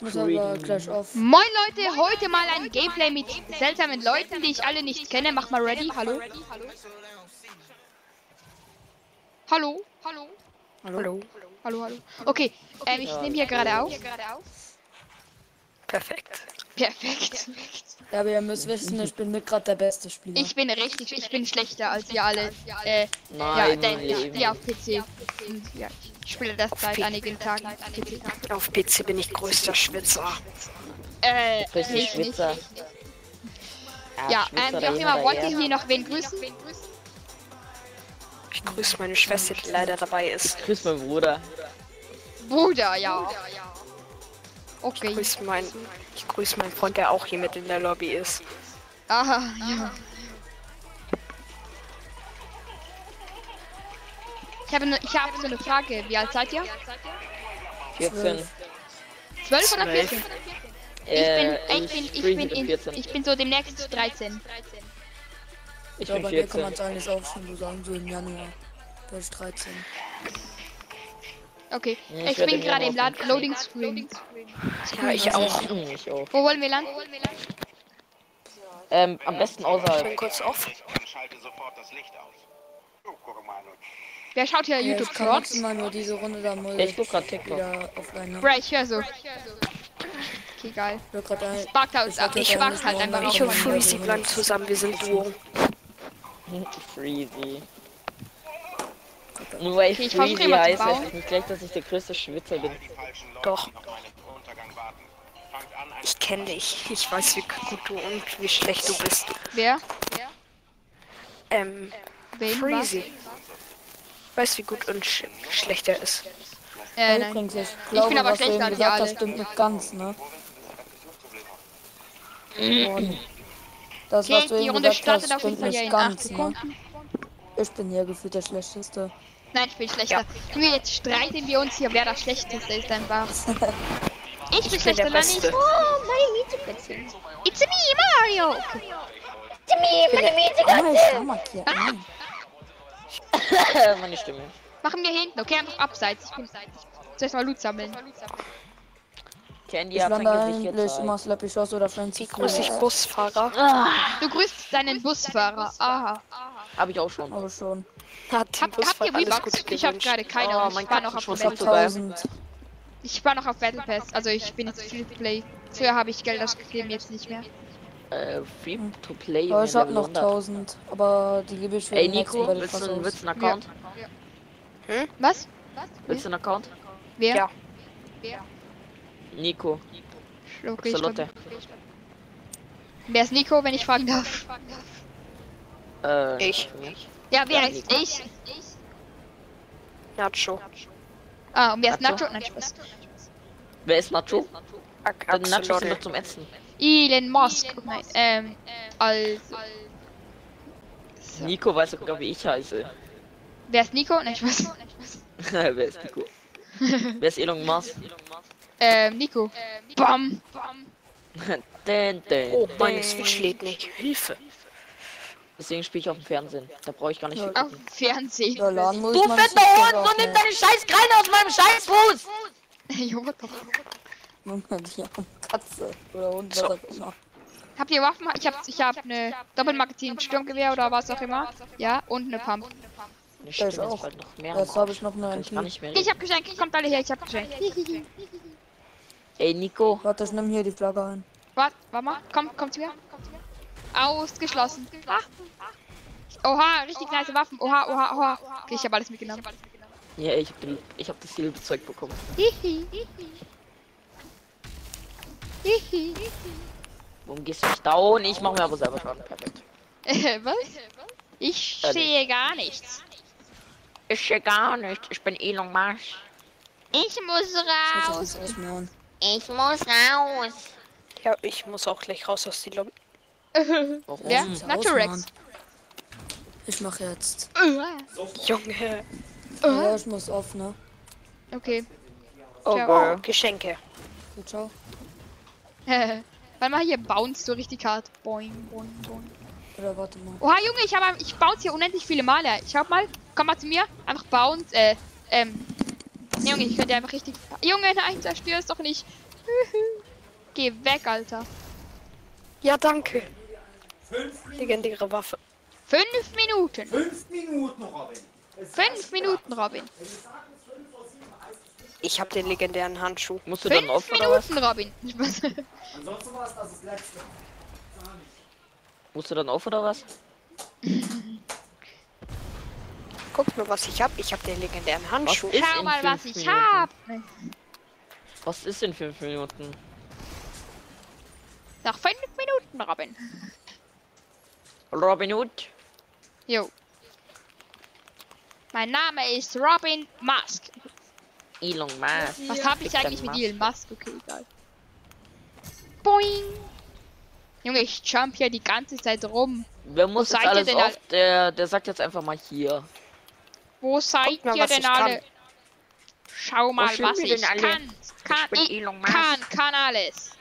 Moin Leute, heute mal ein Gameplay mit seltsamen Leuten, die ich alle nicht kenne. Mach mal ready. Hallo. Hallo. Hallo. Hallo. Hallo, hallo. Okay, ähm, ich nehme hier gerade auf. Perfekt. Perfekt. Ja, aber ihr müsst wissen, ich bin nicht gerade der beste Spieler. Ich bin richtig, ich bin schlechter als ihr alle. Äh, ja, Nein, denn mein ich spiele auf PC. Ja, ich spiele das seit einigen Tagen auf PC. Auf PC bin ich größter Schwitzer. Äh, ich nicht. Schwitzer. Ja, Schwitzer ähm, wie auch immer, wollt ihr hier noch wen grüßen? Ich grüße meine Schwester, die leider dabei ist. Grüß meinen Bruder. Bruder, ja. Ich Okay. grüße meinen, ich grüße meinen Freund, der auch hier mit in der Lobby ist. Aha, ja. Ich habe, ne, ich habe so eine Frage. Wie alt seid ihr? 14. 12 oder Zwölf. 14? Äh, Ich bin, ich bin, ich bin, in, 14. ich bin so demnächst 13. Ich ja, bin bei mir kann man 14. es eigentlich auch schon so sagen, so im Januar. Da ist 13. Okay, ich ich bin gerade im Land Loading Screen. Ja, ich auch. Ich auch. Wo wollen wir landen? Ähm, am besten Ich außerhalb. bin kurz auf. und schalte sofort das Licht aus. Oh. Wer schaut hier Ja, YouTube ich Shorts? maximal nur diese Runde da mal Ich guck grad TikTok. Bro, ich höre so. Okay, geil. Ich grad ein- Sparkt halt, Ich wollte ich sparkt halt einfach. Ich und Freezy bleiben zusammen, wir sind Duo. Freezy. Nur weil ich Okay, ich Freezy heiße, heißt das nicht gleich, dass ich der größte Schwitzer bin. Doch. Ich kenne dich. Ich weiß, wie gut du und wie schlecht du bist. Wer? Ähm, Wen? Freezy. Ich weiß, wie gut und sch schlecht er ist. Äh, nein. Übrigens, ich glaube, bin aber was du schlechter ihr gesagt hast, stimmt nicht ganz, ne? Und das, Okay, was du die eben Runde gesagt hast, startet auf jeden stimmt Fall ja nicht in 8 ganz, ne? Sekunden. Ich bin hier gefühlt der Schlechteste. Nein, ich bin schlechter. Junge, jetzt streiten wir uns hier, wer das Schlechteste ist einfach. Ich bin bin schlechter, nicht. Beste. Oh, meine Miezekatze. It's me, Mario. Okay. It's me, meine Ah, ich hier. Nein. Meine Stimme. Machen wir hinten, okay? Einfach abseits. Ich bin zuerst mal Loot sammeln. Candy Ich lande eigentlich immer Slappy Shots oder Fancy Wie grüße ich Busfahrer? Du grüßt deinen Busfahrer. Aha. Hab ich auch schon. Aber schon. Hat Hab, habt ihr? Gute Ich habe gerade keine. Oh, ich war noch auf Battle hat sogar- Pass. 1000. Ich war noch auf Battle Pass. Also ich bin jetzt Free to Play. Früher habe ich Geld ausgegeben, jetzt nicht mehr. Äh, free to play. Aber ich hab noch 100. 1000. Aber die gebe ich für Ey Nico, willst du, aus. willst du einen Account? Was? Willst du einen Account? Wer? Ja. Nico, Okay, ich Salotte. Wer ist Nico, wenn ich fragen darf? Äh, Ich. Ja, wer Ja, ist ich? Nacho. Ah, und wer ist Nacho? Nacho? Nein, Spaß. Wer ist Nacho? Der Nacho sind doch zum Ätzen. Elon Musk. Nein, ähm, also. So. Nico weiß sogar, wie ich heiße. Wer ist Nico? Nein, Spaß. Wer ist Nico? Wer ist Elon Musk? Ähm, Nico. Bam. dun, dun, Oh, meine. Switch lädt nicht. Hilfe. Deswegen spiele ich auf dem Fernsehen. Da brauche ich gar nicht viel Auf gucken. Fernsehen. Ja, Du man fetter sich Hund, doch so nimm auch deine scheiß Kreine aus meinem Scheißfuß! Junge, doch. nicht. Ja, Katze oder Hund, So. was auch immer. Habt ihr Waffen? Ich hab, ich hab eine Doppelmagazin Sturmgewehr oder was auch immer. Ja, und eine Pump. Eine Stimme ist auch. bald noch mehr. Jetzt habe ich noch eine Kann ich MP. nicht mehr Ich hab Geschenke. Kommt alle her, ich hab Geschenke. Ey, Nico. Warte, ich nimm hier die Flagge ein. Warte, warte mal. Komm, kommt her. Ausgeschlossen. Oha, richtig nice Waffen. Oha, oha, oha. Okay, ich habe alles mitgenommen. Ja, ich hab, den, ich hab das Silberzeug bekommen. Hihi. Hihi. Warum gehst du nicht down? Ich mache mir aber selber Schaden. Perfekt. Äh, was? Ich Äh, sehe gar nichts. Ich sehe gar nicht. Ich bin Elon Musk. Ich muss raus. es mir an. Ich muss raus. Ja, ich muss auch gleich raus aus die Lobby. Warum? Wer? Jetzt Naturex. Ich mach jetzt. Junge. Ja, ich muss auf, ne? Okay. Oh, Ciao. girl. Geschenke. Gut, ciao. Warte mal, hier bounce du richtig hart. Boing, boing, boing. Oder warte mal. Oha, Junge, ich habe ich bounce hier unendlich viele Male. Schau mal, komm mal zu mir. Einfach bounce, äh, ähm. Junge, ich könnte einfach richtig. Junge, nein, zerstör es doch nicht. Geh weg, Alter. Ja, danke. Fünf Minuten. Legendäre Waffe. Fünf Minuten. Fünf Minuten, Robin. Fünf Minuten, Robin. Ich habe den legendären Handschuh. Musst du dann Fünf auf oder was? Minuten, Robin. Ansonsten war es das, das letzte. Musst du dann auf oder was? Guck mal, was ich hab. Ich habe den legendären Handschuh. ist Schau mal, was ich Minuten? hab. Was ist in fünf Minuten? Noch fünf Minuten, Robin. Robin Hood? Jo. Mein Name ist Robin Musk. Elon Musk. Was habe ich eigentlich mit. Elon Musk? Okay, egal. Boing. Junge, ich jump hier die ganze Zeit rum. Wer muss seid ihr alles denn auf? Der, der sagt jetzt einfach mal hier. Wo seid mal, ihr denn ich kann. alle? Schau mal, was ich denn alle? kann. Kann, bin ich Elon Musk. kann, kann alles.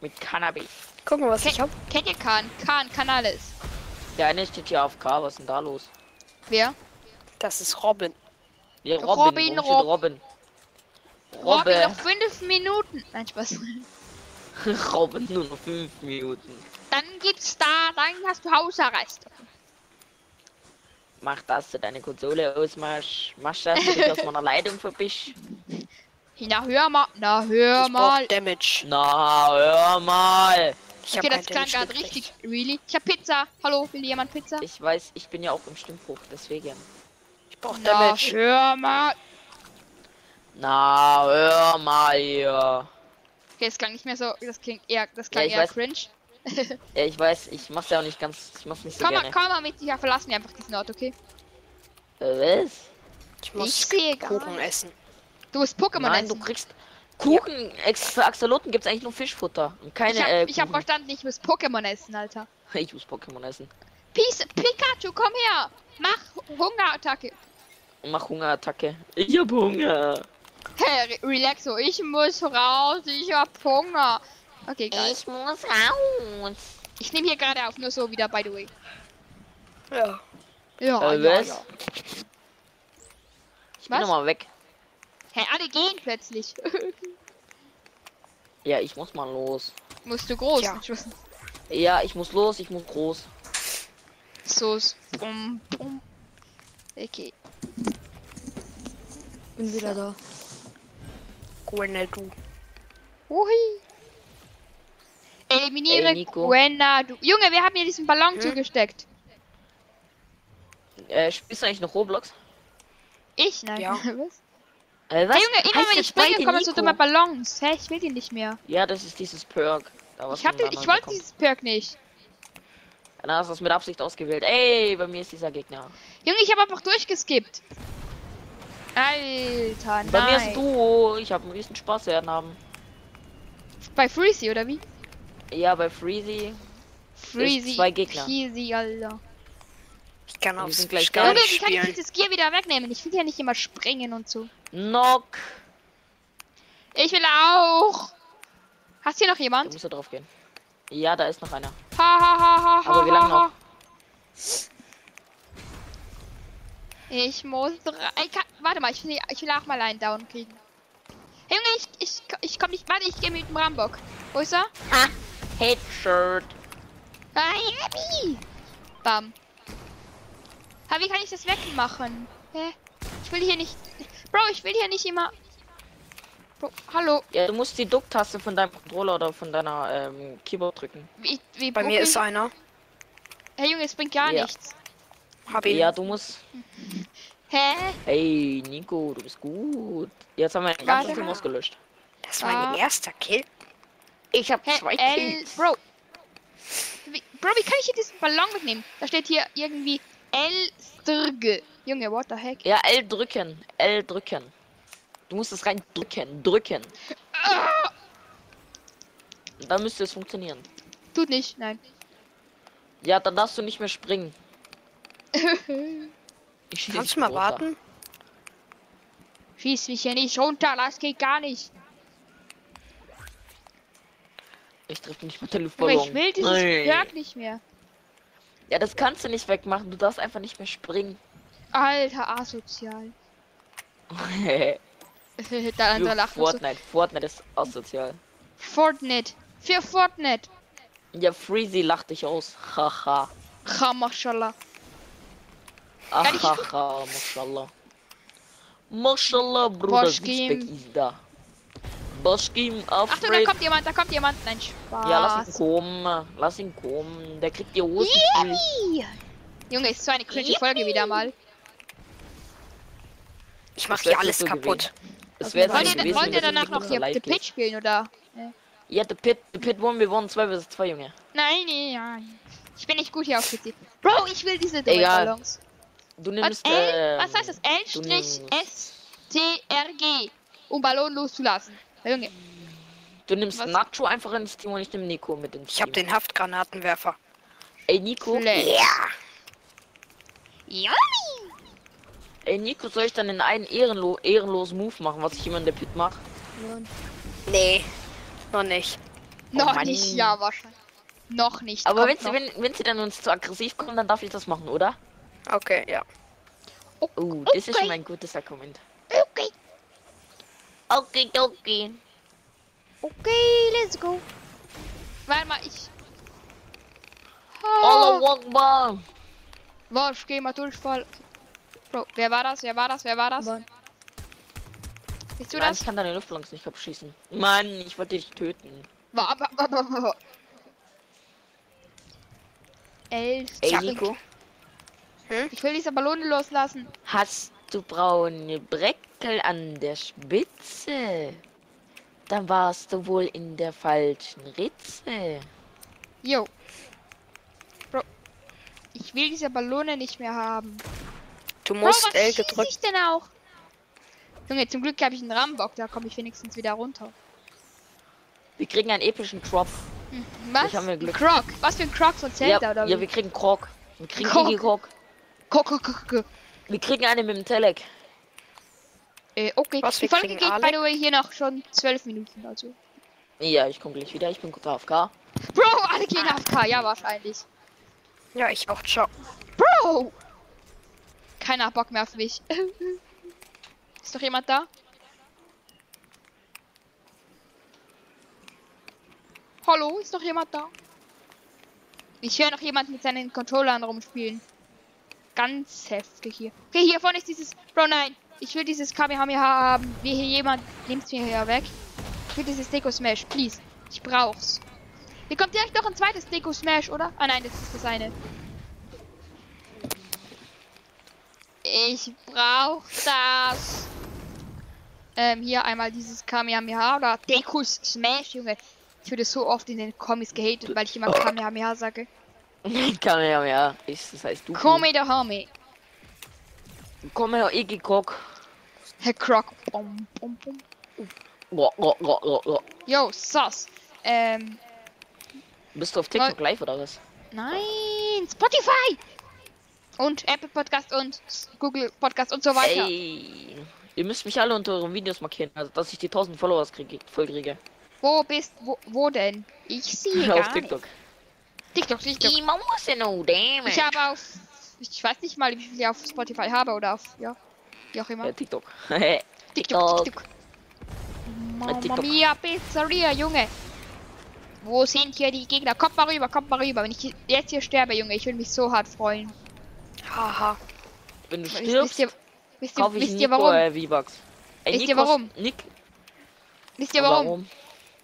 Mit Cannabis. Guck mal, was ich hab. Kennt ihr kann, kann, kann alles. Der eine steht hier auf K. Was ist denn da los? Wer? Das ist Robin. Ja, Robin, Robin. Steht Robin. Robin, Robin. noch fünf Minuten. Nein, Spaß. Robin nur noch fünf Minuten. Dann gibt's da, dann hast du Hausarrest. Mach, dass du deine Konsole ausmachst. Mach, dass du dich aus meiner Leitung verbisch. Na, hör mal, na, hör Ich mal. Damage. Na, hör mal. Ich hab Okay, das klang gerade richtig. Really? Ich hab Pizza. Hallo, will jemand Pizza? Ich weiß, ich bin ja auch im Stimmbruch, deswegen. Ich brauch Na, Damage. hör mal. Na, hör mal hier. Okay, das klang nicht mehr so. Das klingt eher, das klang ich eher weiß. cringe. Ja, ich weiß, ich mach's ja auch nicht ganz, ich mach's nicht so Komm mal, gerne. komm mal mit, ja, verlassen wir einfach diesen Ort, okay? Äh, was? Ich muss Ich sehe gar Kuchen nicht. essen. Du musst Pokémon Nein, du essen. kriegst Kuchen. Ex für Axoloten gibt's eigentlich nur Fischfutter und keine ich hab, äh, ich hab verstanden, ich muss Pokémon essen, Alter. Ich muss Pokémon essen. Peace, Pikachu, komm her! Mach Hungerattacke. Mach Hungerattacke. Ich hab Hunger. Hey, re relaxo, ich muss raus, ich hab Hunger. Okay, geil. Ich muss raus. Ich nehme hier gerade auf, nur so wieder, by the way. Ja. Ja, Äh, ja, was? ja. Ich bin Was? nochmal weg. Hey, alle gehen plötzlich. Ja, ich muss mal los. Musst du groß. Ja. Ja, ich muss los, ich muss groß. So, bum, bum. Okay. Bin wieder da. Gwenel, Hui. Eliminiere Ey, Nico. Gwenna. Du Junge, wir haben hier diesen Ballon Hm? zugesteckt. Äh, spielst du eigentlich noch Roblox? Ich? Nein. Ja. Was? Äh, was? Hey Junge, immer wenn ich springe, kommen so dumme Ballons. Hä, ich will die nicht mehr. Ja, das ist dieses Perk. Da Ich, hab den, ich wollte dieses Perk nicht. Dann hast du es mit Absicht ausgewählt. Ey, bei mir ist dieser Gegner. Junge, ich habe einfach durchgeskippt. Alter, Bei mir ist nein. du. Ich habe einen riesen Spaß werden haben. Bei Freezy, oder wie? Ja, bei Freezy. Freezy. zwei Gegner. Freezy, Alter. Ich kann aufs sind gleich gar nicht wie kann ich spielen. dieses Gear wieder wegnehmen? Ich will ja nicht immer springen und so. Knock. Ich will auch. Hast hier noch Da jemand? muss er drauf gehen. Ja, da ist noch einer. Ha, ha, ha, ha, Aber wie lange ha, ha. noch? Ich muss. Ich kann, warte mal, ich will, ich will auch mal einen Down kriegen. Hey, Junge, ich, ich, ich komm nicht. Warte, ich gehe mit dem Rambock. Wo ist er? Ah, Headshirt. Ah! Bam. Ha, wie kann ich das wegmachen? Hä? Ich will hier nicht. Bro, ich will hier nicht immer. Bro, hallo. Ja, du musst die Ducktaste von deinem Controller oder von deiner ähm, Keyboard drücken. Wie, wie Bei mir ich? ist einer. Hey Junge, es bringt gar Ja. nichts. Hab ihn. Ja, du musst. Hä? Hey, Nico, du bist gut. Jetzt haben wir den Warte ganzen Film mal. ausgelöscht. Das war Ah. mein erster Kill. Ich habe Hä? L. Bro. Wie, Bro, wie kann ich hier diesen Ballon mitnehmen? Da steht hier irgendwie L. Strge. Junge, what the heck? Ja, L drücken. L drücken. Du musst es rein drücken. Drücken. Ah, Dann müsste es funktionieren. tut nicht, nein. Ja, dann darfst du nicht mehr springen. Ich schieß Kannst du mal runter. warten? Schieß mich hier nicht runter, das geht gar nicht. Ich treffe nicht mit der Aber Luftballon. ich will dieses Nein. Perk nicht mehr. Ja, das kannst du nicht wegmachen. Du darfst einfach nicht mehr springen. Alter, asozial. Andere Für lacht noch so. Fortnite. Fortnite ist asozial. Fortnite. Für Fortnite. Ja, Freezy lacht dich aus. Haha. Ha, mashallah. Kann ich- Ahaha, mashallah. Mashallah, Bruder. Sixpack ist da. Boschkim, Achtung, da kommt jemand, da kommt jemand. Nein, Spaß. Ja, lass ihn kommen. Lass ihn kommen. Der kriegt die Hosen. Junge, ist so eine cringe Folge wieder mal. Ich mach Das hier alles so kaputt. Es wäre Wollt ihr, gewesen, wollt ihr danach noch hier The. Pitch spielen oder? Ja, The Pit, The Pit won, wir won 2 vs 2, Junge. Nein, nein, nein. Ich bin nicht gut hier auf PC. Bro, ich will diese Egal. Ballons. Du Was, nimmst, L, ähm, was heißt das? L du Strich nimmst- S T R G. Um Ballon loszulassen. Ja, Junge. Du nimmst Was? Nacho einfach ins Team und ich nehme Nico mit ins Ich hab Team. den Haftgranatenwerfer. Ey, Nico. Flash. Ja. Yummy. Ey, Nico, soll ich dann in einen ehrenlo ehrenlosen Move machen, was ich immer in der Pit mache? Nee, noch nicht. Noch Mann. nicht, ja, wahrscheinlich. Noch nicht. Aber wenn sie, wenn, wenn sie dann uns zu aggressiv kommen, dann darf ich das machen, oder? Okay, ja. Oh, Oh, das ist okay. schon ein gutes Argument. Okay. Okay, okay. Okay, let's go. Warte mal, ich. Allah Oh, Akbar. was, geh mal Durchfall. Bro, wer war das? Wer war das? Wer war das? Wann? Bist du Nein, das? ich kann deine Luftballons nicht abschießen. Mann, ich wollte dich töten. Wa- wa- wa- wa- wa- Elf. Ey. Nico, Ich will diese Ballone loslassen. hast du braune Breckel an der Spitze? Dann warst du wohl in der falschen Ritze. Yo. Bro. Ich will diese Ballone nicht mehr haben. Du Bro, musst was L gedrückt. ich denn auch? Junge, zum Glück habe ich einen Rambock, da komme ich wenigstens wieder runter. Wir kriegen einen epischen Drop. Was? haben wir Ein Glück. Croc. Was für ein Croc von Zelda Ja, oder ja, wie? wir kriegen Krog. Wir kriegen Krog. Krog. Ko- ko- ko- Wir kriegen einen mit dem Telek. Äh, okay. Was, Die wir Folge geht, by Alec? the way, hier noch schon zwölf Minuten. Also. Ja, ich komme gleich wieder. Ich bin kurz AFK. Bro, alle gehen AFK. Ja, wahrscheinlich. Ja, ich auch. Ciao. Bro! Keiner hat Bock mehr auf mich. Ist doch jemand da? Hallo, ist noch jemand da? Ich höre noch jemand mit seinen Controllern rumspielen. Ganz heftig hier. Okay, hier vorne ist dieses. Bro, nein. Ich will dieses Kamehameha haben. Wie hier jemand nimmt mir hier weg. Ich will dieses Deko Smash, please. Ich brauch's. Hier kommt direkt noch ein zweites Deko Smash, oder? Ah nein, das ist das eine. Ich brauch das. Ähm, hier einmal dieses Kamehameha oder Dekus Smash, Junge. Ich wurde so oft in den Comics gehatet, weil ich immer Kamehameha sage. Ja. Ich, das heißt du. Kome der Homie. Komm her, Iggy Krog. Herr Croc. Bom, bom, bom. Boah, boah, boah, boah. Yo, sus. Ähm, Bist du auf TikTok live oder was? nein, Spotify. Und Apple Podcast und Google Podcast und so weiter. Ey. Ihr müsst mich alle unter euren Videos markieren, also dass ich die 1000 Followers kriege, voll kriege. Wo bist, wo, wo denn? Ich sehe gar auf TikTok. Nicht. TikTok, TikTok. Ich habe auf, ich weiß nicht mal, wie viel ich auf Spotify habe oder auf, ja, wie auch immer. Ja, TikTok. TikTok, TikTok. Mamma TikTok. mia, Pizzeria, Junge. Wo sind hier die Gegner? Kommt mal rüber, kommt mal rüber. Wenn ich jetzt hier sterbe, Junge, ich würde mich so hart freuen. Haha. Wenn du Wisst stirbst, ihr, wisst ihr, kaufe ich wisst ihr warum? äh, V-Bucks. Wisst ihr warum? Nick, Wisst ihr warum? warum?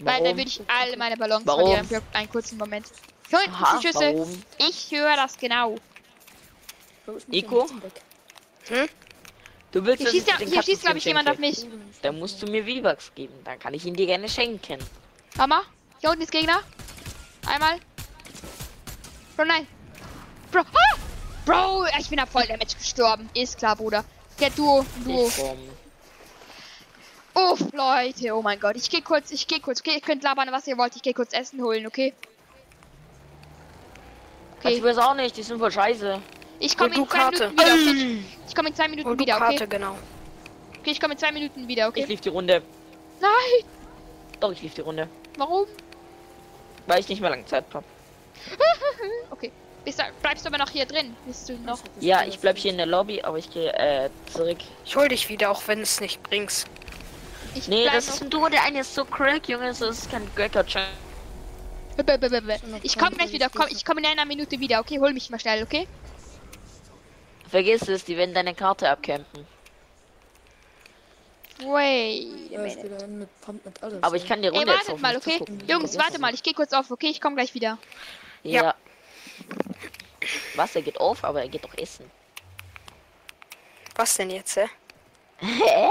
Weil dann würde ich alle meine Ballons Warum? verlieren für einen kurzen Moment. Aha, Schüsse. warum? Ich höre das genau. Nico? Du willst Hier schießt, ich ja, hier schießt glaube ich, jemand auf mich. Dann musst du mir V-Bucks geben, dann kann ich ihn dir gerne schenken. Hammer. Hier unten ist Gegner. Einmal. Bro, nein. Bro. Ah! Bro, ich bin da voll damit gestorben. Ist klar, Bruder. Der Duo. Duo. Ich. Uff, Leute. Oh mein Gott. Ich geh kurz, ich geh kurz. Okay, ihr könnt labern, was ihr wollt. Ich geh kurz Essen holen, okay? Ich Okay. weiß auch nicht, die sind voll scheiße. Ich komme in zwei Karte. Minuten wieder, okay? Ich komme in zwei Minuten Hol wieder, Karte, okay? genau. Okay, ich komme in zwei Minuten wieder, Ich okay? lief die Runde. Nein. Doch, ich lief die Runde. Warum? Weil ich nicht mehr lange Zeit habe. Okay. Bist du, bleibst du aber noch hier drin? Bist du noch? Ja, ich bleib hier in der Lobby, aber ich gehe äh, zurück. Ich hol dich wieder, auch wenn es nicht bringst. Ich Nee, das ist ein Duo, der eine ist so crack, Junge, das ist kein Cracker. Ich komme gleich wieder. Komm, ich komme in einer Minute wieder. Okay, hol mich mal schnell, okay? Vergiss es, die werden deine Karte abcampen. Wait. Ja, mit alles. Aber ich kann die Ey, Runde jetzt wartet auf mal, okay? zugucken. Jungs, warte mal. Ich gehe kurz auf, okay? Ich komme gleich wieder. Ja. Was, er geht auf, aber er geht doch essen. Was denn jetzt, hä? Hä?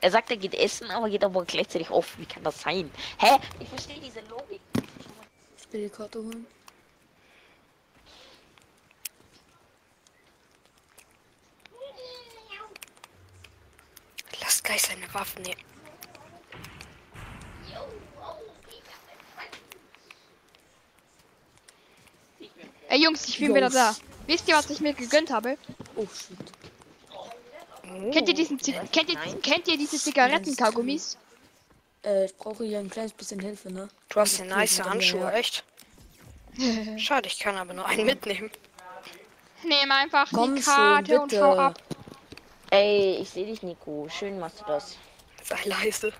Er sagt, er geht essen, aber geht aber gleichzeitig auf. Wie kann das sein? Hä? Ich verstehe diese Logik. Ich will die Karte holen. Lass gleich seine Waffen nehmen. Ey, Jungs, ich bin Jungs. wieder da. Wisst ihr, was ich mir gegönnt habe? Oh shit. Kennt ihr diesen, Zi- kennt ihr, kennt ihr diese Zigarettenkaugummis? Äh, ich brauche hier ein kleines bisschen Hilfe, ne? Du hast ja nice Handschuhe, ja. echt? Schade, ich kann aber nur einen mitnehmen. Nehm einfach Komm die schon, Karte und bitte. hau ab. Ey, ich sehe dich, Nico. Schön machst du das. Sei leise.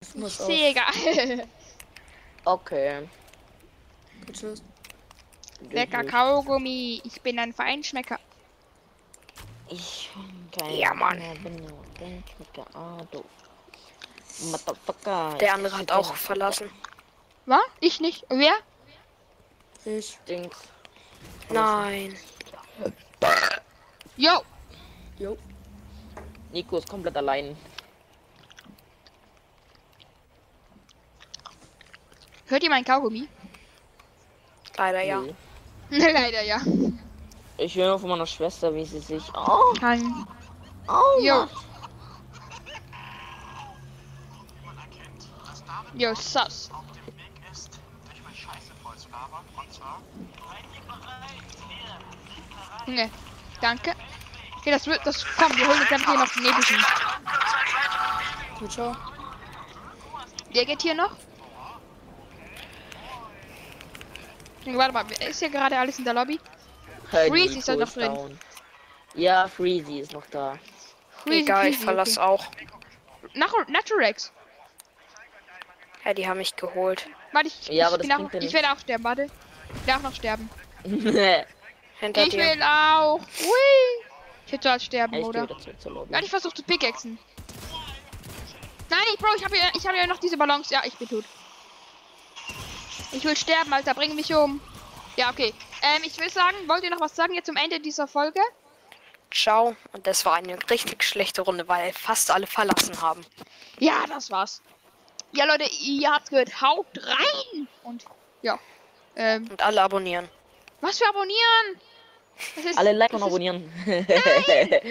Ich Ich muss auf. sehe gar. Okay. Tschüss. Lecker Kaugummi. Ich bin ein Feinschmecker. Ich bin kein Ja, Mann. Bin nur ein Knicker. Ah, du. Motherfucker. Der andere hat auch verlassen. Was? Ich nicht. Wer? Ich. Dings. Nein. Yo. Jo. Nico ist komplett allein. Hört ihr meinen Kaugummi? Leider ja. Nee. Leider ja. Ich höre von meiner Schwester, wie sie sich. Oh, Kann. oh. Yo. Yo, sus. Junge, danke. Okay, das wird, das, komm, wir holen uns dann hier noch den Nebelchen. Gut, ciao. Der geht hier noch. Warte mal, ist hier gerade alles in der Lobby? Hey, Freezy ist da noch drin. down. Ja, Freezy ist noch da. Freezy, Egal, ich Freezy, verlasse auch. okay. Nach Naturex. Ja, die haben mich geholt. Warte, ich, Ja, aber ich, das bin auch, ich werde auch sterben, warte. Ich darf noch sterben. Hinter ich dir. will auch. Hui. Ich hätte halt sterben, gehe oder? Lobby. Warte, ich versuche zu pickaxen. Nein, ich, Bro, ich habe ja, ich habe ja noch diese Ballons. Ja, ich bin tot. Ich will sterben, Alter. Bring mich um. Ja, okay. Ähm, ich will sagen, wollt ihr noch was sagen jetzt zum Ende dieser Folge? Ciao. Und das war eine richtig schlechte Runde, weil fast alle verlassen haben. Ja, das war's. Ja, Leute, ihr habt's gehört. Haut rein! Und ja. Ähm, Und alle abonnieren. was für abonnieren? Das ist, Alle liken